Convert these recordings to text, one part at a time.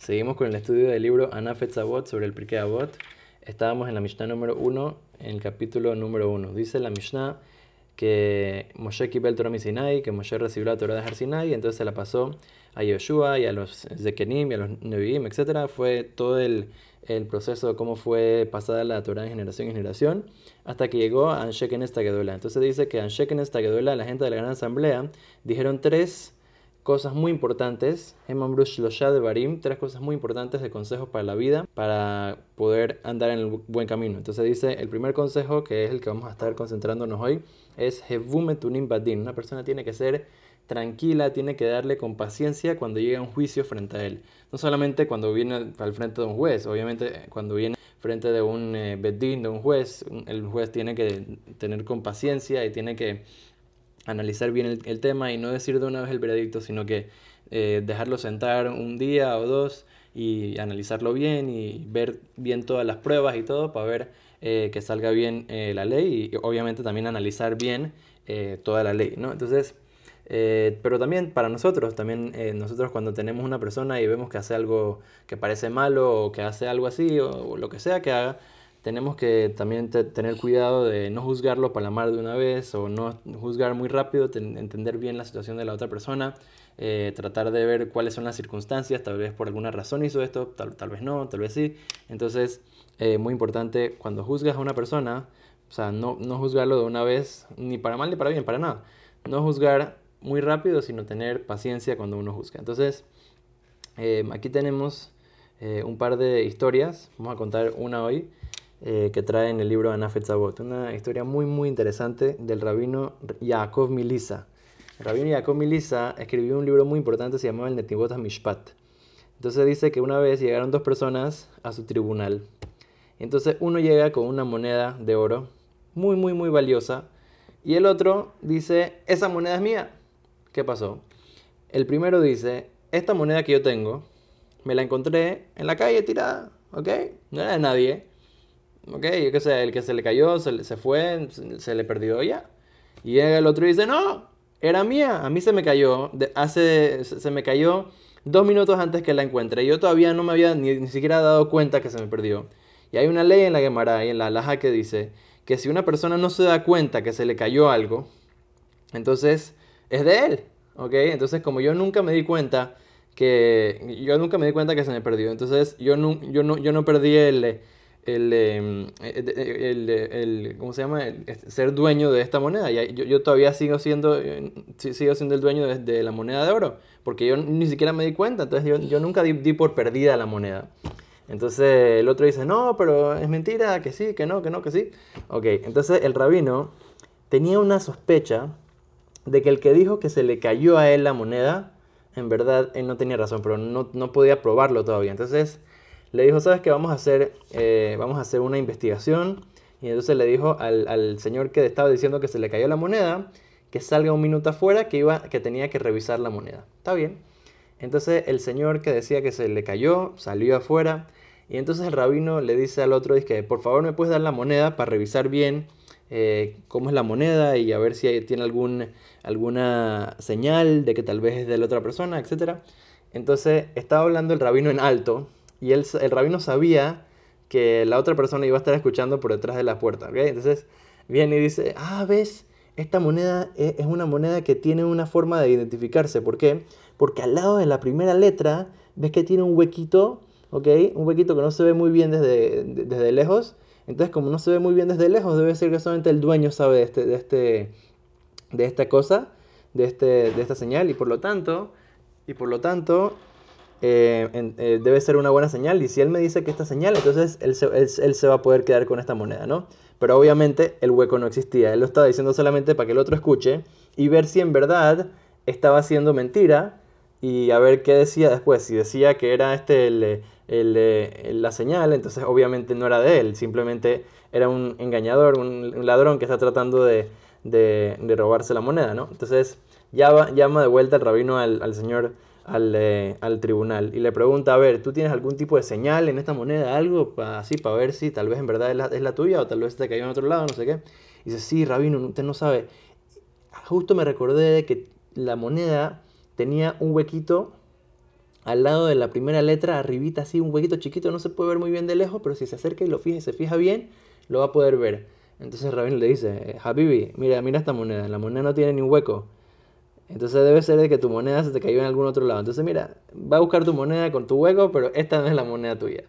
Seguimos con el estudio del libro Anafet Zabot sobre el Pirkei Avot. Estábamos en la Mishnah número 1, en el capítulo número 1. Dice la Mishnah que Moshe quibel Torah Sinai, que Moshe recibió la Torah de Har Sinai, entonces se la pasó a Yoshua y a los Zekenim y a los Nevi'im, etc. Fue todo el, el, proceso de cómo fue pasada la Torah de generación en generación, hasta que llegó a Ansheken Estagedola. Entonces dice que Ansheken Estagedola, la gente de la Gran Asamblea, dijeron tres cosas muy importantes, de Barim, tres cosas muy importantes de consejos para la vida, para poder andar en el buen camino. Entonces dice, el primer consejo, que es el que vamos a estar concentrándonos hoy, es Hevumetunim Badin. Una persona tiene que ser tranquila, tiene que darle con paciencia cuando llega un juicio frente a él. No solamente cuando viene al frente de un juez, obviamente cuando viene frente de un eh, bedín, de un juez, el juez tiene que tener con paciencia y tiene que analizar bien el, tema y no decir de una vez el veredicto, sino que eh, dejarlo sentar un día o dos y analizarlo bien y ver bien todas las pruebas y todo para ver eh, que salga bien eh, la ley y obviamente también analizar bien toda la ley, ¿no? Entonces, pero también para nosotros, también nosotros cuando tenemos una persona y vemos que hace algo que parece malo o que hace algo así o lo que sea que haga, tenemos que también tener cuidado de no juzgarlo para la mar de una vez o no juzgar muy rápido, entender bien la situación de la otra persona, eh, tratar de ver cuáles son las circunstancias, tal vez por alguna razón hizo esto, tal, tal vez no, tal vez sí. Entonces, eh, muy importante, cuando juzgas a una persona, o sea, no, no juzgarlo de una vez, ni para mal ni para bien, para nada. No juzgar muy rápido, sino tener paciencia cuando uno juzga. Entonces, eh, aquí tenemos un par de historias, vamos a contar una hoy. Eh, que trae en el libro Anafet Zabot. Una historia muy, muy interesante del rabino Yaakov Milisa. El rabino Yaakov Milisa escribió un libro muy importante, se llamaba el Netivot Mishpat. Entonces dice que una vez llegaron dos personas a su tribunal. Entonces uno llega con una moneda de oro, muy, muy, muy valiosa, y el otro dice, esa moneda es mía. ¿Qué pasó? El primero dice, esta moneda que yo tengo, me la encontré en la calle tirada, ¿ok? No era de nadie ok, yo qué sé, el que se le cayó, se, se fue, se, le perdió ya. Y el otro dice, no, era mía, a mí se me cayó, hace, se, me cayó dos minutos antes que la encuentre. Yo todavía no me había ni, siquiera dado cuenta que se me perdió. Y hay una ley en la Gemara y en la Alaja que dice que si una persona no se da cuenta que se le cayó algo, entonces es de él, ¿ok? Entonces como yo nunca me di cuenta que yo nunca me di cuenta que se me perdió, entonces yo no, yo no, yo no perdí el el, em, el, el, ¿cómo se llama? ser dueño de esta moneda. Y yo, yo, todavía sigo siendo, eh, sigo siendo el dueño de, la moneda de oro, porque yo ni siquiera me di cuenta, entonces yo, yo nunca di, di, por perdida la moneda. Entonces el otro dice, no, pero es mentira, que sí, que no, que no, que sí. Ok, entonces el rabino tenía una sospecha de que el que dijo que se le cayó a él la moneda, en verdad él no tenía razón, pero no, no podía probarlo todavía. Entonces le dijo, ¿sabes qué? Vamos a hacer, eh, vamos a hacer una investigación. Y entonces le dijo al, señor que estaba diciendo que se le cayó la moneda, que salga un minuto afuera, que, iba, que tenía que revisar la moneda. Está bien. Entonces el señor que decía que se le cayó, salió afuera. Y entonces el rabino le dice al otro, dice, por favor me puedes dar la moneda para revisar bien eh, cómo es la moneda y a ver si tiene algún, alguna señal de que tal vez es de la otra persona, etc. Entonces estaba hablando el rabino en alto, y el rabino sabía que la otra persona iba a estar escuchando por detrás de la puerta, ¿ok? Entonces viene y dice, ah, ves, esta moneda e, es una moneda que tiene una forma de identificarse. ¿Por qué? Porque al lado de la primera letra, ves que tiene un huequito, ¿ok? Un huequito que no se ve muy bien desde, desde lejos. Entonces, como no se ve muy bien desde lejos, debe ser que solamente el dueño sabe de, este, de, este, de esta cosa, de, este, de esta señal, y por lo tanto, y por lo tanto, eh, eh, debe ser una buena señal. Y si él me dice que esta señal, entonces él se, va a poder quedar con esta moneda, ¿no? Pero obviamente el hueco no existía. Él lo estaba diciendo solamente para que el otro escuche y ver si en verdad estaba haciendo mentira y a ver qué decía después. Si decía que era este la señal, entonces obviamente no era de él, simplemente era un engañador, un, ladrón que está tratando de, robarse la moneda, ¿no? Entonces llama, llama de vuelta el rabino al señor eh, al, tribunal y le pregunta, a ver, ¿tú tienes algún tipo de señal en esta moneda, algo así para ver si tal vez en verdad es la, tuya o tal vez te cayó en otro lado, no sé qué? Y dice, sí, rabino, usted no sabe. Justo me recordé de que la moneda tenía un huequito al lado de la primera letra, arribita así, un huequito chiquito, no se puede ver muy bien de lejos, pero si se acerca y lo fija se fija bien, lo va a poder ver. Entonces Rabino le dice, Habibi, mira, mira esta moneda, la moneda no tiene ni un hueco. Entonces debe ser de que tu moneda se te cayó en algún otro lado. Entonces mira, va a buscar tu moneda con tu hueco, pero esta no es la moneda tuya.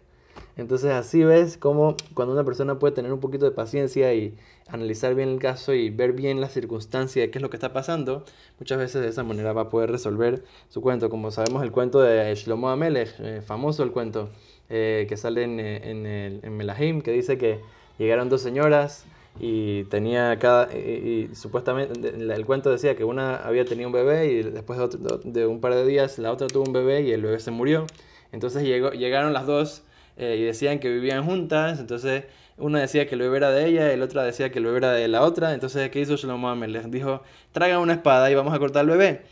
Entonces así ves cómo cuando una persona puede tener un poquito de paciencia y analizar bien el caso y ver bien la circunstancia de qué es lo que está pasando, muchas veces de esa manera va a poder resolver su cuento. Como sabemos el cuento de Shlomo Amelech, eh, famoso el cuento eh, que sale en, en, en Melahim, que dice que llegaron dos señoras y tenía cada y, supuestamente el cuento decía que una había tenido un bebé y después de, de, un par de días la otra tuvo un bebé y el bebé se murió. Entonces llegó, llegaron las dos eh, y decían que vivían juntas entonces una decía que el bebé era de ella y la otra decía que el bebé era de la otra entonces qué hizo Shlomo les dijo traigan una espada y vamos a cortar el bebé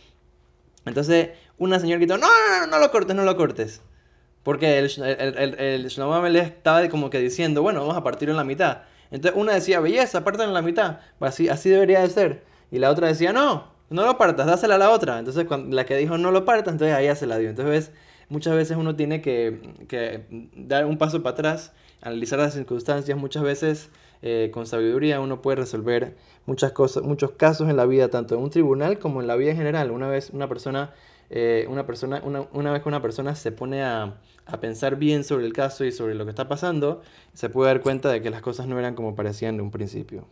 entonces una señora gritó no no no no lo cortes no lo cortes porque el, el, el, el Shlomo estaba como que diciendo bueno vamos a partirlo en la mitad entonces una decía, belleza, partan en la mitad. Así, así debería de ser. Y la otra decía, no, no lo partas, dásela a la otra. Entonces cuando, la que dijo no lo partas, entonces ahí se la dio. Entonces muchas veces uno tiene que, que, dar un paso para atrás, analizar las circunstancias. Muchas veces eh, con sabiduría uno puede resolver muchas cosas, muchos casos en la vida, tanto en un tribunal como en la vida en general. Una vez una persona eh, una, persona, una, una, vez que una persona se pone a, a, pensar bien sobre el caso y sobre lo que está pasando, se puede dar cuenta de que las cosas no eran como parecían en un principio.